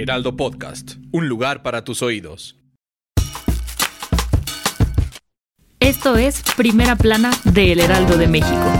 Heraldo Podcast, un lugar para tus oídos. Esto es Primera Plana de El Heraldo de México.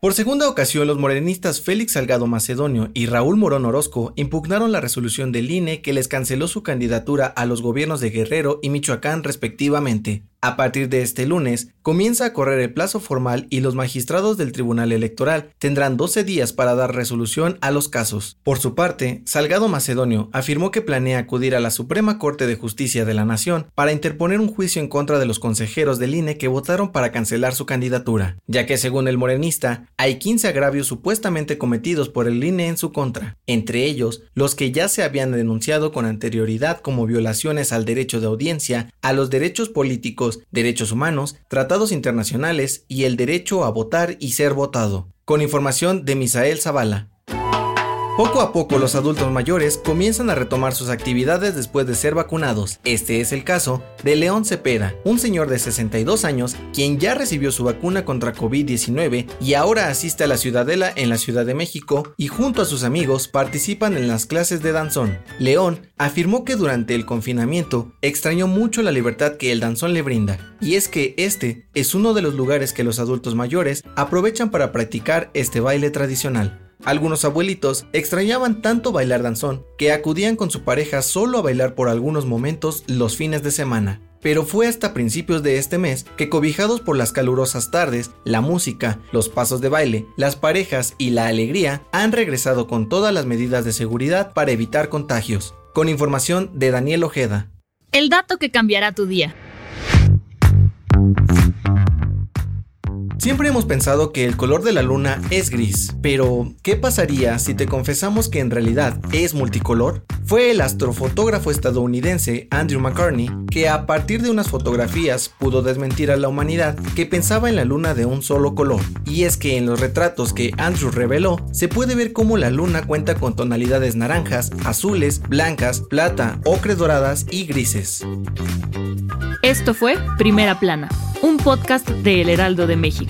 Por segunda ocasión, los morenistas Félix Salgado Macedonio y Raúl Morón Orozco impugnaron la resolución del INE que les canceló su candidatura a los gobiernos de Guerrero y Michoacán respectivamente. A partir de este lunes, comienza a correr el plazo formal y los magistrados del Tribunal Electoral tendrán 12 días para dar resolución a los casos. Por su parte, Salgado Macedonio afirmó que planea acudir a la Suprema Corte de Justicia de la Nación para interponer un juicio en contra de los consejeros del INE que votaron para cancelar su candidatura, ya que según el morenista, hay 15 agravios supuestamente cometidos por el INE en su contra, entre ellos los que ya se habían denunciado con anterioridad como violaciones al derecho de audiencia, a los derechos políticos derechos humanos, tratados internacionales y el derecho a votar y ser votado. Con información de Misael Zavala. Poco a poco los adultos mayores comienzan a retomar sus actividades después de ser vacunados. Este es el caso de León Cepeda, un señor de 62 años quien ya recibió su vacuna contra COVID-19 y ahora asiste a la Ciudadela en la Ciudad de México y junto a sus amigos participan en las clases de danzón. León afirmó que durante el confinamiento extrañó mucho la libertad que el danzón le brinda, y es que este es uno de los lugares que los adultos mayores aprovechan para practicar este baile tradicional. Algunos abuelitos extrañaban tanto bailar danzón que acudían con su pareja solo a bailar por algunos momentos los fines de semana. Pero fue hasta principios de este mes que cobijados por las calurosas tardes, la música, los pasos de baile, las parejas y la alegría han regresado con todas las medidas de seguridad para evitar contagios. Con información de Daniel Ojeda. El dato que cambiará tu día. Siempre hemos pensado que el color de la luna es gris, pero ¿qué pasaría si te confesamos que en realidad es multicolor? Fue el astrofotógrafo estadounidense Andrew McCartney que a partir de unas fotografías pudo desmentir a la humanidad que pensaba en la luna de un solo color. Y es que en los retratos que Andrew reveló se puede ver cómo la luna cuenta con tonalidades naranjas, azules, blancas, plata, ocre doradas y grises. Esto fue Primera Plana, un podcast de El Heraldo de México.